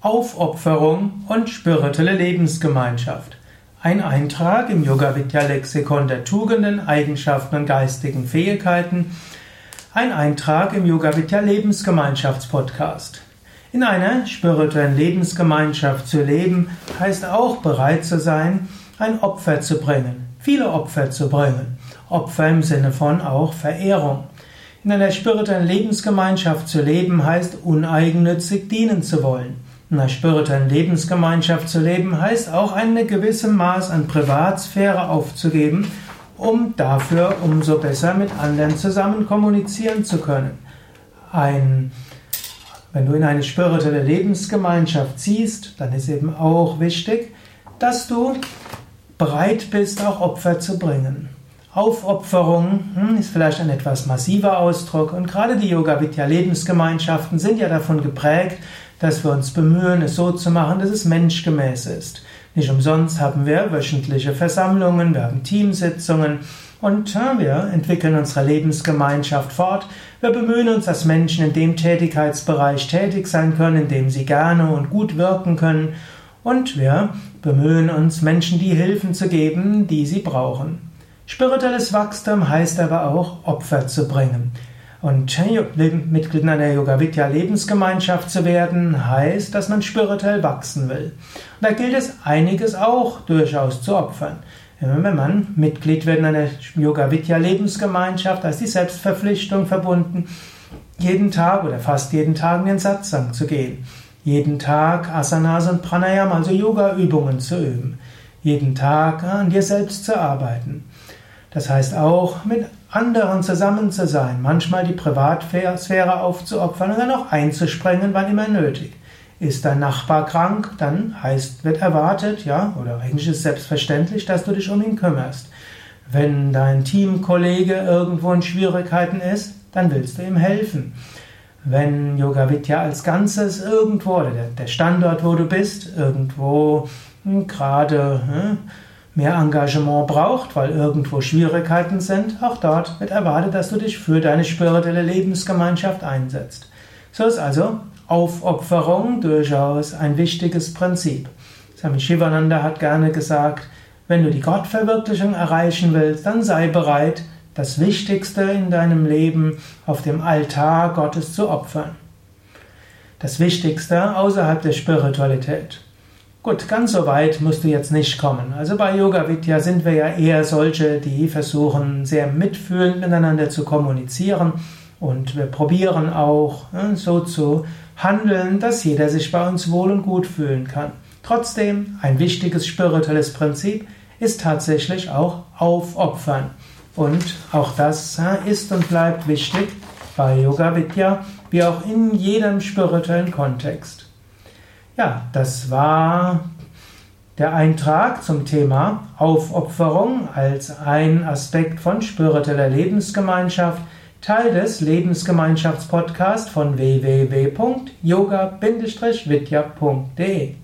Aufopferung und spirituelle Lebensgemeinschaft. Ein Eintrag im Yoga Vidya Lexikon der Tugenden, Eigenschaften und geistigen Fähigkeiten. Ein Eintrag im Yoga Vidya Lebensgemeinschaftspodcast. In einer spirituellen Lebensgemeinschaft zu leben, heißt auch bereit zu sein, ein Opfer zu bringen, viele Opfer zu bringen. Opfer im Sinne von auch Verehrung. In einer spirituellen Lebensgemeinschaft zu leben, heißt uneigennützig dienen zu wollen. In einer spirituellen Lebensgemeinschaft zu leben heißt auch eine gewisse Maß an Privatsphäre aufzugeben, um dafür umso besser mit anderen zusammen kommunizieren zu können. Ein, wenn du in eine spirituelle Lebensgemeinschaft ziehst, dann ist eben auch wichtig, dass du bereit bist, auch Opfer zu bringen. Aufopferung hm, ist vielleicht ein etwas massiver Ausdruck und gerade die Yoga Vidya Lebensgemeinschaften sind ja davon geprägt, dass wir uns bemühen, es so zu machen, dass es menschgemäß ist. Nicht umsonst haben wir wöchentliche Versammlungen, wir haben Teamsitzungen und wir entwickeln unsere Lebensgemeinschaft fort. Wir bemühen uns, dass Menschen in dem Tätigkeitsbereich tätig sein können, in dem sie gerne und gut wirken können. Und wir bemühen uns, Menschen die Hilfen zu geben, die sie brauchen. Spirituelles Wachstum heißt aber auch, Opfer zu bringen. Und Mitglied in einer Yoga Vidya Lebensgemeinschaft zu werden, heißt, dass man spirituell wachsen will. Und da gilt es einiges auch durchaus zu opfern. Wenn man Mitglied wird in einer Yoga Vidya Lebensgemeinschaft, da ist die Selbstverpflichtung verbunden, jeden Tag oder fast jeden Tag in den Satsang zu gehen. Jeden Tag Asanas und Pranayama, also Yoga-Übungen zu üben. Jeden Tag an dir selbst zu arbeiten. Das heißt auch, mit anderen zusammen zu sein, manchmal die Privatsphäre aufzuopfern und dann auch einzuspringen, wann immer nötig. Ist dein Nachbar krank, dann heißt, wird erwartet, ja, oder eigentlich ist es selbstverständlich, dass du dich um ihn kümmerst. Wenn dein Teamkollege irgendwo in Schwierigkeiten ist, dann willst du ihm helfen. Wenn Yoga Vidya als Ganzes irgendwo, oder der Standort, wo du bist, irgendwo hm, gerade hm, mehr Engagement braucht, weil irgendwo Schwierigkeiten sind, auch dort wird erwartet, dass du dich für deine spirituelle Lebensgemeinschaft einsetzt. So ist also Aufopferung durchaus ein wichtiges Prinzip. Swami Shivananda hat gerne gesagt, wenn du die Gottverwirklichung erreichen willst, dann sei bereit, das Wichtigste in deinem Leben auf dem Altar Gottes zu opfern. Das Wichtigste außerhalb der Spiritualität. Gut, ganz so weit musst du jetzt nicht kommen. Also bei Yoga Vidya sind wir ja eher solche, die versuchen sehr mitfühlend miteinander zu kommunizieren und wir probieren auch äh, so zu handeln, dass jeder sich bei uns wohl und gut fühlen kann. Trotzdem, ein wichtiges spirituelles Prinzip ist tatsächlich auch Aufopfern. Und auch das ist und bleibt wichtig bei Yoga Vidya, wie auch in jedem spirituellen Kontext. Ja, das war der Eintrag zum Thema Aufopferung als ein Aspekt von spiritueller Lebensgemeinschaft, Teil des Lebensgemeinschaftspodcasts von www.yoga-vidya.de